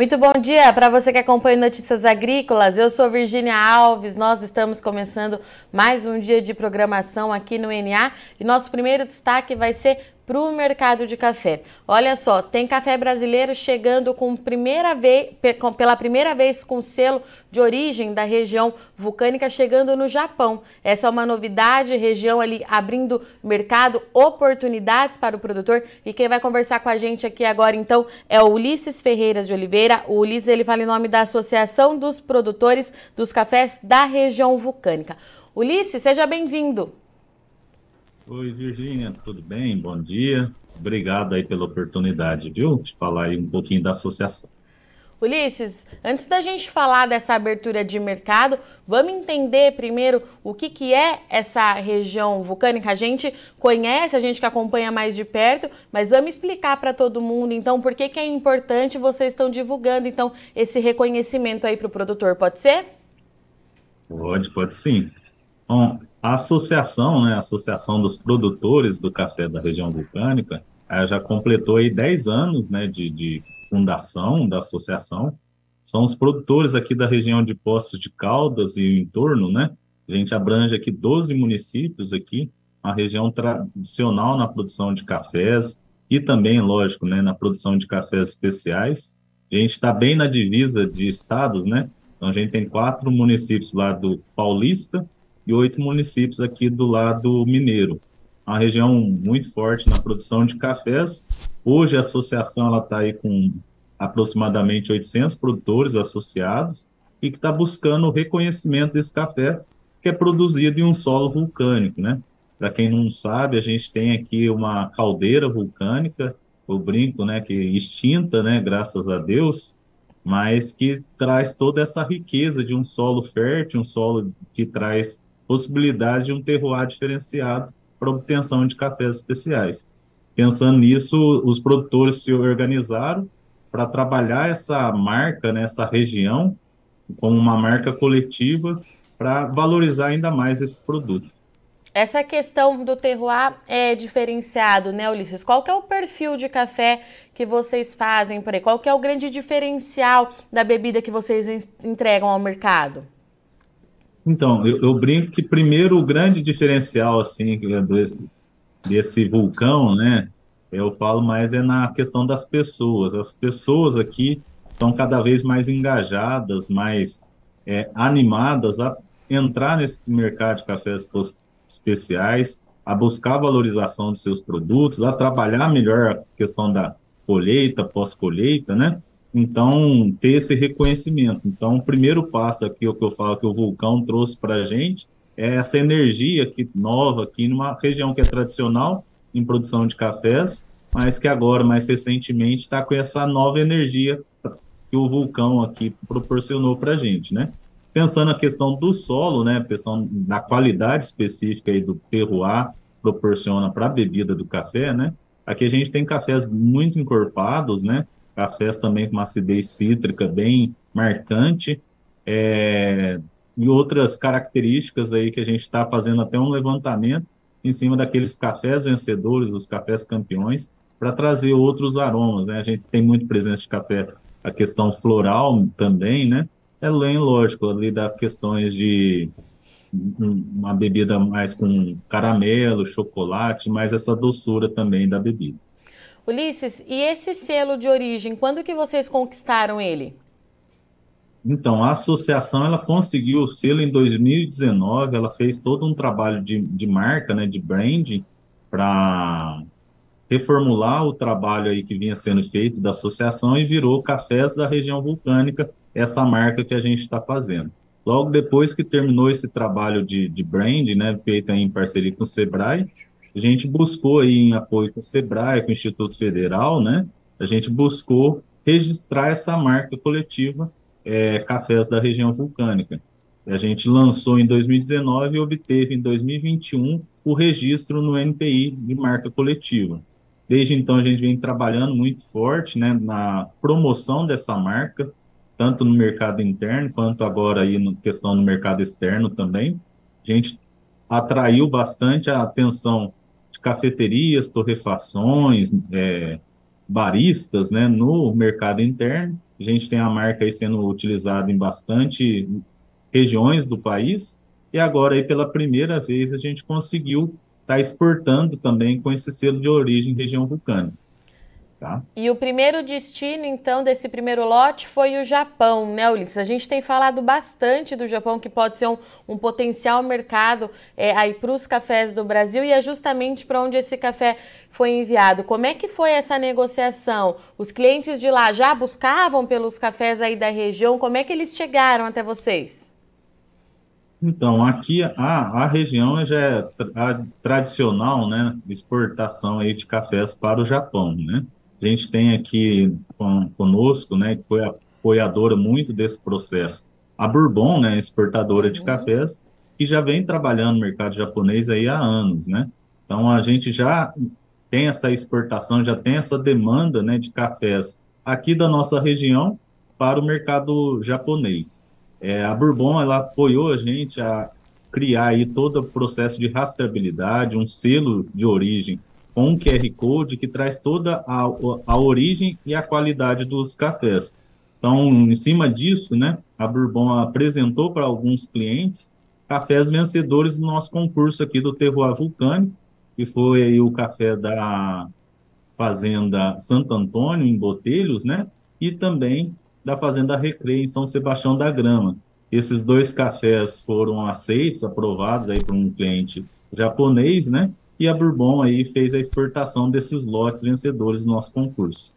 Muito bom dia para você que acompanha Notícias Agrícolas. Eu sou Virginia Alves. Nós estamos começando mais um dia de programação aqui no NA e nosso primeiro destaque vai ser para o mercado de café. Olha só, tem café brasileiro chegando com primeira vez, pela primeira vez com selo de origem da região vulcânica chegando no Japão. Essa é uma novidade, região ali abrindo mercado, oportunidades para o produtor. E quem vai conversar com a gente aqui agora então é o Ulisses Ferreiras de Oliveira. O Ulisses ele fala em nome da Associação dos Produtores dos Cafés da região vulcânica. Ulisses, seja bem-vindo. Oi, Virgínia, tudo bem? Bom dia. Obrigado aí pela oportunidade, viu? De falar aí um pouquinho da associação. Ulisses, antes da gente falar dessa abertura de mercado, vamos entender primeiro o que, que é essa região vulcânica. A gente conhece, a gente que acompanha mais de perto, mas vamos explicar para todo mundo, então, por que, que é importante vocês estão divulgando, então, esse reconhecimento aí para o produtor, pode ser? Pode, pode sim. Bom, a associação, né, a Associação dos Produtores do Café da Região Vulcânica, já completou aí 10 anos né, de, de fundação da associação. São os produtores aqui da região de Poços de Caldas e o entorno, né? A gente abrange aqui 12 municípios aqui, uma região tradicional na produção de cafés e também, lógico, né, na produção de cafés especiais. A gente está bem na divisa de estados, né? Então a gente tem quatro municípios lá do Paulista, e oito municípios aqui do lado mineiro. Uma região muito forte na produção de cafés. Hoje a associação está aí com aproximadamente 800 produtores associados e que está buscando o reconhecimento desse café que é produzido em um solo vulcânico, né? Para quem não sabe, a gente tem aqui uma caldeira vulcânica, o brinco, né, que extinta, né, graças a Deus, mas que traz toda essa riqueza de um solo fértil, um solo que traz possibilidade de um terroir diferenciado para obtenção de cafés especiais. Pensando nisso, os produtores se organizaram para trabalhar essa marca nessa região como uma marca coletiva para valorizar ainda mais esse produto. Essa questão do terroir é diferenciado, né, Ulisses? Qual que é o perfil de café que vocês fazem por aí? Qual que é o grande diferencial da bebida que vocês entregam ao mercado? Então, eu, eu, brinco que primeiro o grande diferencial assim do, desse vulcão, né? Eu falo mais é na questão das pessoas. As pessoas aqui estão cada vez mais engajadas, mais é, animadas a entrar nesse mercado de cafés especiais, a buscar valorização de seus produtos, a trabalhar melhor a questão da colheita, pós-colheita, né? Então, ter esse reconhecimento. Então, o primeiro passo aqui, o que eu falo que o vulcão trouxe para a gente, é essa energia aqui, nova aqui numa região que é tradicional em produção de cafés, mas que agora, mais recentemente, está com essa nova energia que o vulcão aqui proporcionou para a gente, né? Pensando na questão do solo, né, questão da qualidade específica aí do terroir proporciona para a bebida do café, né? Aqui a gente tem cafés muito encorpados, né? Cafés também com uma acidez cítrica bem marcante, é, e outras características aí que a gente está fazendo até um levantamento em cima daqueles cafés vencedores, os cafés campeões, para trazer outros aromas, né? A gente tem muito presença de café, a questão floral também, né? É lógico, ali das questões de uma bebida mais com caramelo, chocolate, mas essa doçura também da bebida. Ulisses, e esse selo de origem, quando que vocês conquistaram ele? Então, a associação ela conseguiu o selo em 2019, ela fez todo um trabalho de, de marca, né, de branding, para reformular o trabalho aí que vinha sendo feito da associação e virou Cafés da Região Vulcânica, essa marca que a gente está fazendo. Logo depois que terminou esse trabalho de, de brand, né, feito em parceria com o Sebrae, a gente buscou aí em apoio com o SEBRAE, com o Instituto Federal, né? A gente buscou registrar essa marca coletiva é, Cafés da Região Vulcânica. A gente lançou em 2019 e obteve em 2021 o registro no NPI de marca coletiva. Desde então a gente vem trabalhando muito forte né, na promoção dessa marca, tanto no mercado interno quanto agora aí na questão no mercado externo também. A gente atraiu bastante a atenção cafeterias, torrefações, é, baristas né, no mercado interno A gente tem a marca aí sendo utilizada em bastante regiões do país, e agora aí pela primeira vez a gente conseguiu estar tá exportando também com esse selo de origem região vulcânica. Tá? E o primeiro destino, então, desse primeiro lote foi o Japão, né, Ulisses? A gente tem falado bastante do Japão, que pode ser um, um potencial mercado é, aí para os cafés do Brasil, e é justamente para onde esse café foi enviado. Como é que foi essa negociação? Os clientes de lá já buscavam pelos cafés aí da região? Como é que eles chegaram até vocês? Então, aqui a, a região já é a tradicional, né, exportação aí de cafés para o Japão, né? A gente tem aqui conosco, né, que foi apoiadora muito desse processo, a Bourbon, né, exportadora de uhum. cafés, que já vem trabalhando no mercado japonês aí há anos, né? Então a gente já tem essa exportação, já tem essa demanda, né, de cafés aqui da nossa região para o mercado japonês. É, a Bourbon ela apoiou a gente a criar aí todo o processo de rastreabilidade, um selo de origem com um QR Code que traz toda a, a origem e a qualidade dos cafés. Então, em cima disso, né, a Bourbon apresentou para alguns clientes cafés vencedores do nosso concurso aqui do Terroir Vulcânico, que foi o café da Fazenda Santo Antônio, em Botelhos, né, e também da Fazenda Recreio, em São Sebastião da Grama. Esses dois cafés foram aceitos, aprovados aí por um cliente japonês, né, e a Bourbon aí fez a exportação desses lotes vencedores do nosso concurso.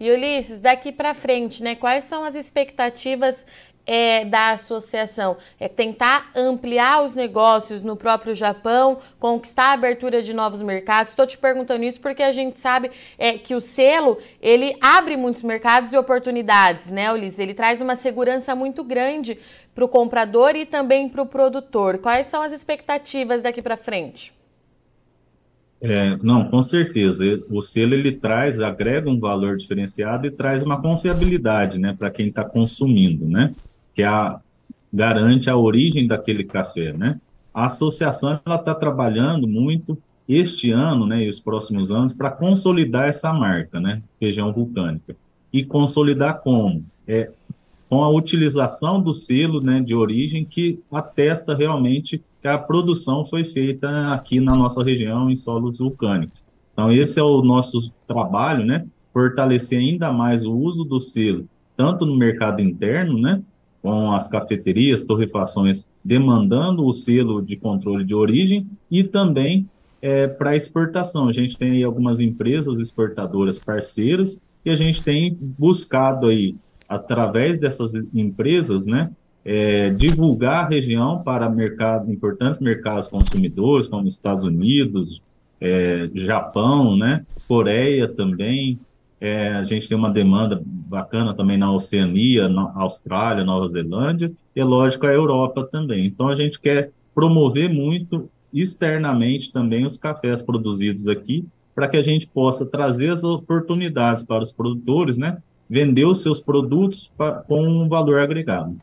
E Ulisses, daqui para frente, né, quais são as expectativas é, da associação? É tentar ampliar os negócios no próprio Japão, conquistar a abertura de novos mercados. Estou te perguntando isso porque a gente sabe é, que o selo ele abre muitos mercados e oportunidades, né, Ulisses? Ele traz uma segurança muito grande para o comprador e também para o produtor. Quais são as expectativas daqui para frente? É, não, com certeza. O selo ele traz, agrega um valor diferenciado e traz uma confiabilidade, né, para quem está consumindo, né, que é a, garante a origem daquele café, né. A associação ela está trabalhando muito este ano, né, e os próximos anos para consolidar essa marca, né, região vulcânica. E consolidar como? É com a utilização do selo, né, de origem que atesta realmente que a produção foi feita aqui na nossa região, em solos vulcânicos. Então, esse é o nosso trabalho, né? Fortalecer ainda mais o uso do selo, tanto no mercado interno, né? Com as cafeterias, torrefações demandando o selo de controle de origem e também é, para exportação. A gente tem aí algumas empresas exportadoras parceiras e a gente tem buscado aí, através dessas empresas, né? é, divulgar a região para mercado, importantes mercados consumidores, como Estados Unidos, é, Japão, né, Coreia também. É, a gente tem uma demanda bacana também na Oceania, na Austrália, Nova Zelândia, e, lógico, a Europa também. Então, a gente quer promover muito externamente também os cafés produzidos aqui, para que a gente possa trazer as oportunidades para os produtores, né, vender os seus produtos pra, com um valor agregado.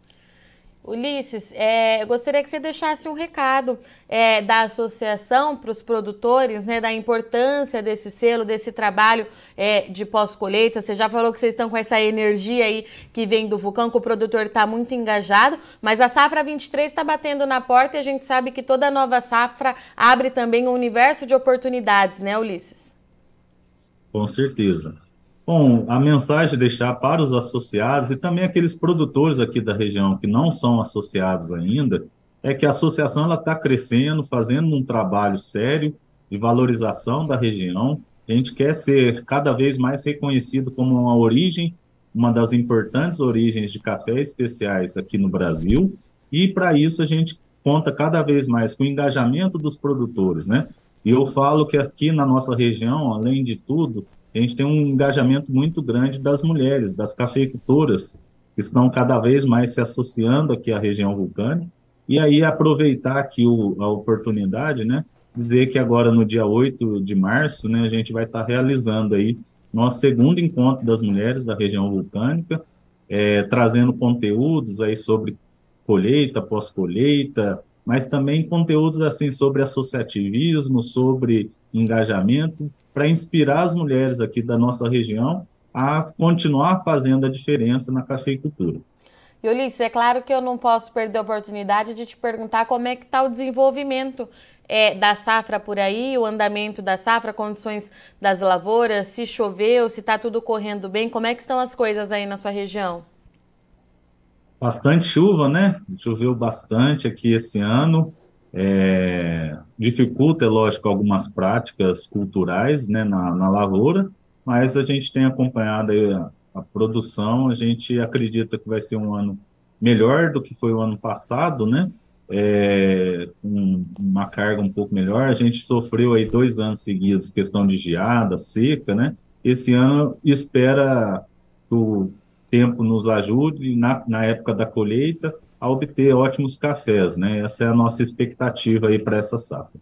Ulisses, é, eu gostaria que você deixasse um recado é, da associação para os produtores, né, da importância desse selo, desse trabalho é, de pós-colheita. Você já falou que vocês estão com essa energia aí que vem do vulcão, que o produtor está muito engajado, mas a safra 23 está batendo na porta e a gente sabe que toda nova safra abre também um universo de oportunidades, né, Ulisses? Com certeza. Bom, a mensagem deixar para os associados e também aqueles produtores aqui da região que não são associados ainda, é que a associação ela está crescendo, fazendo um trabalho sério de valorização da região. A gente quer ser cada vez mais reconhecido como uma origem, uma das importantes origens de café especiais aqui no Brasil. E para isso a gente conta cada vez mais com o engajamento dos produtores, né? E eu falo que aqui na nossa região, além de tudo, a gente tem um engajamento muito grande das mulheres, das cafeicultoras, que estão cada vez mais se associando aqui à região vulcânica, e aí aproveitar aqui o, a oportunidade, né, dizer que agora no dia 8 de março, né, a gente vai estar realizando aí nosso segundo encontro das mulheres da região vulcânica, é, trazendo conteúdos aí sobre colheita, pós-colheita, mas também conteúdos assim sobre associativismo, sobre engajamento, para inspirar as mulheres aqui da nossa região a continuar fazendo a diferença na cafeicultura. E Ulisses, é claro que eu não posso perder a oportunidade de te perguntar como é que está o desenvolvimento é, da safra por aí, o andamento da safra, condições das lavouras, se choveu, se está tudo correndo bem, como é que estão as coisas aí na sua região? Bastante chuva, né? Choveu bastante aqui esse ano. É, dificulta, é lógico, algumas práticas culturais né, na, na lavoura, mas a gente tem acompanhado a, a, produção, a gente acredita que vai ser um ano melhor do que foi o ano passado, né? É, um, uma carga um pouco melhor. A gente sofreu aí dois anos seguidos questão de geada, seca, né? Esse ano espera que o tempo nos ajude na, na época da colheita a obter ótimos cafés, né? Essa é a nossa expectativa aí para essa safra.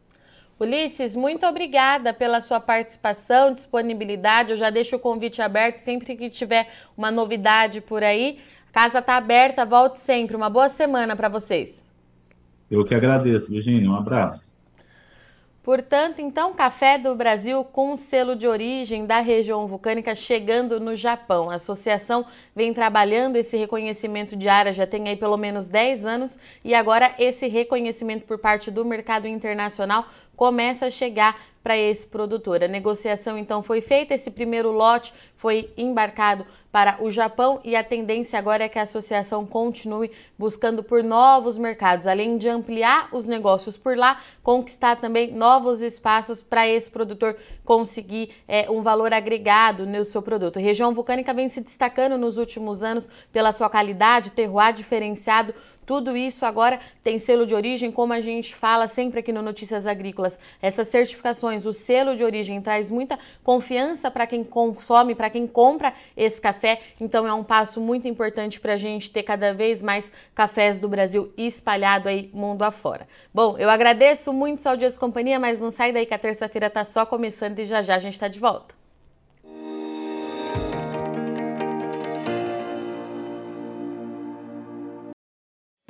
Ulisses, muito obrigada pela sua participação, disponibilidade. Eu já deixo o convite aberto sempre que tiver uma novidade por aí. A casa está aberta, volte sempre. Uma boa semana para vocês. Eu que agradeço, Virginia. Um abraço. Portanto, então, café do Brasil com selo de origem da região vulcânica chegando no Japão. A associação vem trabalhando esse reconhecimento de área já tem aí pelo menos 10 anos e agora esse reconhecimento por parte do mercado internacional começa a chegar para esse produtor. A negociação então foi feita, esse primeiro lote foi embarcado para o Japão e a tendência agora é que a associação continue buscando por novos mercados, além de ampliar os negócios por lá, conquistar também novos espaços para esse produtor conseguir é, um valor agregado no seu produto. A região vulcânica vem se destacando nos últimos anos pela sua qualidade, terroir diferenciado tudo isso agora tem selo de origem, como a gente fala sempre aqui no Notícias Agrícolas. Essas certificações, o selo de origem traz muita confiança para quem consome, para quem compra esse café. Então é um passo muito importante para a gente ter cada vez mais cafés do Brasil espalhado aí mundo afora. Bom, eu agradeço muito Sal Dias Companhia, mas não sai daí que a terça-feira está só começando e já já a gente está de volta.